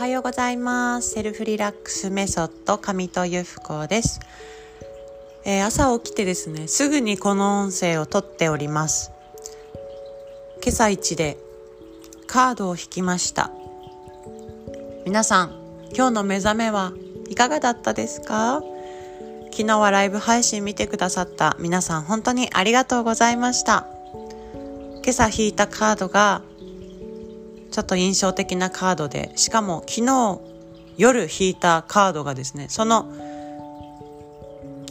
はようございます。セルフリラックスメソッド上戸由布子です、えー、朝起きてですねすぐにこの音声を撮っております。今朝一でカードを引きました。皆さん今日の目覚めはいかがだったですか？昨日はライブ配信見てくださった皆さん本当にありがとうございました。今朝引いたカードがちょっと印象的なカードでしかも昨日夜引いたカードがですねその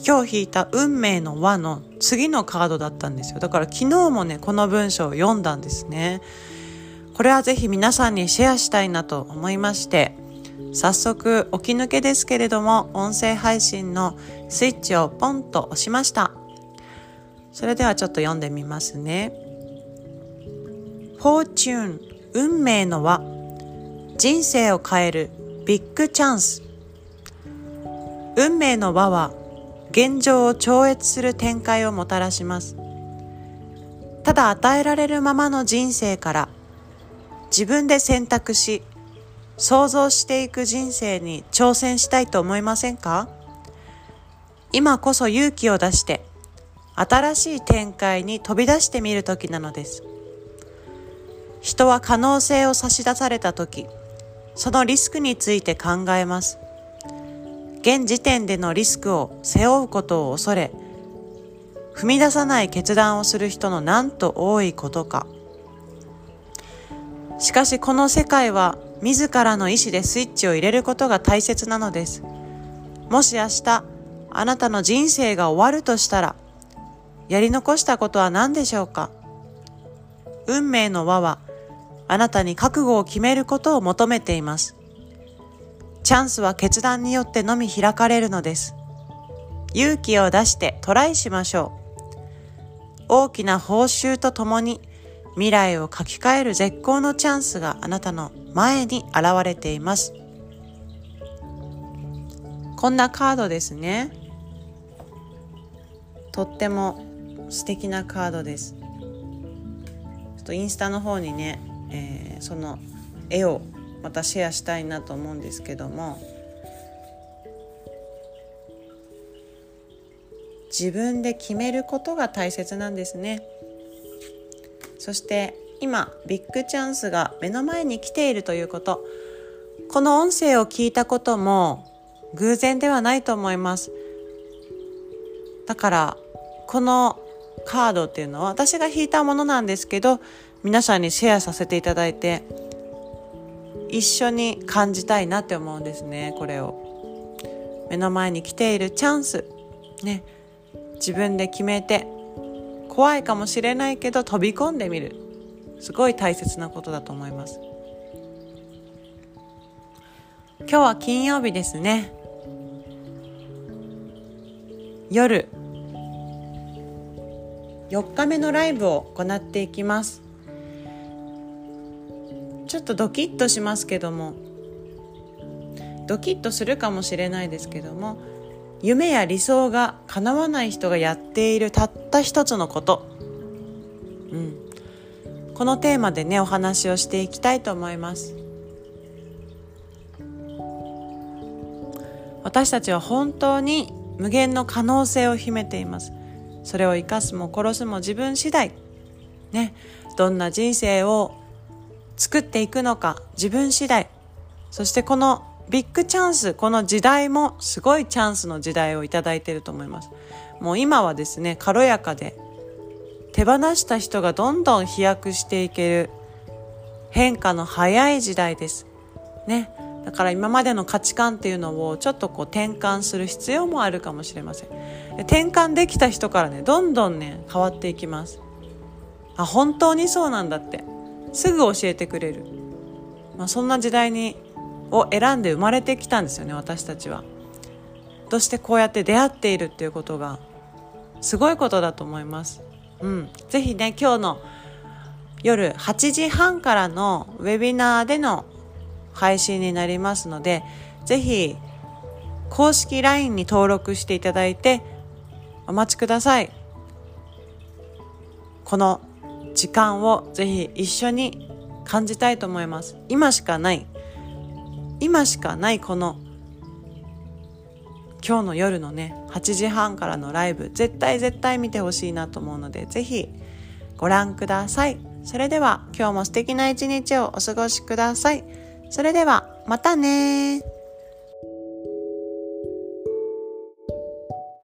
今日引いた運命の輪の次のカードだったんですよ。だから昨日もねこの文章を読んだんですね。これはぜひ皆さんにシェアしたいなと思いまして早速起き抜けですけれども音声配信のスイッチをポンと押しました。それではちょっと読んでみますね。Fortune 運命の輪。人生を変える。ビッグチャンス。運命の輪は現状を超越する展開をもたらします。ただ与えられるままの人生から自分で選択し想像していく人生に挑戦したいと思いませんか？今こそ勇気を出して新しい展開に飛び出してみる時なのです。人は可能性を差し出された時そのリスクについて考えます。現時点でのリスクを背負うことを恐れ踏み出さない決断をする人のなんと多いことか。しかしこの世界は自らの意志でスイッチを入れることが大切なのです。もし明日あなたの人生が終わるとしたらやり残したことは何でしょうか？運命の輪はあなたに覚悟を決めることを求めています。チャンスは決断によってのみ開かれるのです。勇気を出してトライしましょう。大きな報酬とともに未来を書き換える絶好のチャンスがあなたの前に現れています。こんなカードですね。とっても素敵なカードです。ちょっとインスタの方にねえー、その絵をまたシェアしたいなと思うんですけども自分で決めることが大切なんですね。そして今ビッグチャンスが目の前に来ているということ。この音声を聞いたことも偶然ではないと思います。だからこのカードっていうのは私が引いたものなんですけど皆さんにシェアさせていただいて一緒に感じたいなって思うんですねこれを。目の前に来ているチャンス。ね。自分で決めて怖いかもしれないけど飛び込んでみる。すごい大切なことだと思います。今日は金曜日ですね。夜。4日目のライブを行っていきます。ちょっとドキッとしますけどもドキッとするかもしれないですけども夢や理想が叶わない人がやっているたった一つのこと、うん、このテーマでねお話をしていきたいと思います。私たちは本当に無限の可能性を秘めています。それを生かすも殺すも自分次第。ね。どんな人生を作っていくのか自分次第。そしてこのビッグチャンスこの時代もすごいチャンスの時代をいただいていると思います。もう今はですね軽やかで手放した人がどんどん飛躍していける変化の早い時代です。ね。だから今までの価値観っていうのをちょっとこう転換する必要もあるかもしれません。転換できた人からねどんどんね変わっていきます。あ本当にそうなんだって。すぐ教えてくれる、まあ、そんな時代にを選んで生まれてきたんですよね私たちは。そしてこうやって出会っているっていうことがすごいことだと思います。うん、ぜひね今日の夜8時半からのウェビナーでの配信になりますのでぜひ公式 LINE に登録していただいてお待ちください。この時間をぜひ一緒に感じたいと思います。今しかない。今しかないこの今日の夜のね8時半からのライブ。絶対絶対見てほしいなと思うのでぜひご覧ください。それでは今日も素敵な一日をお過ごしください。それではまたね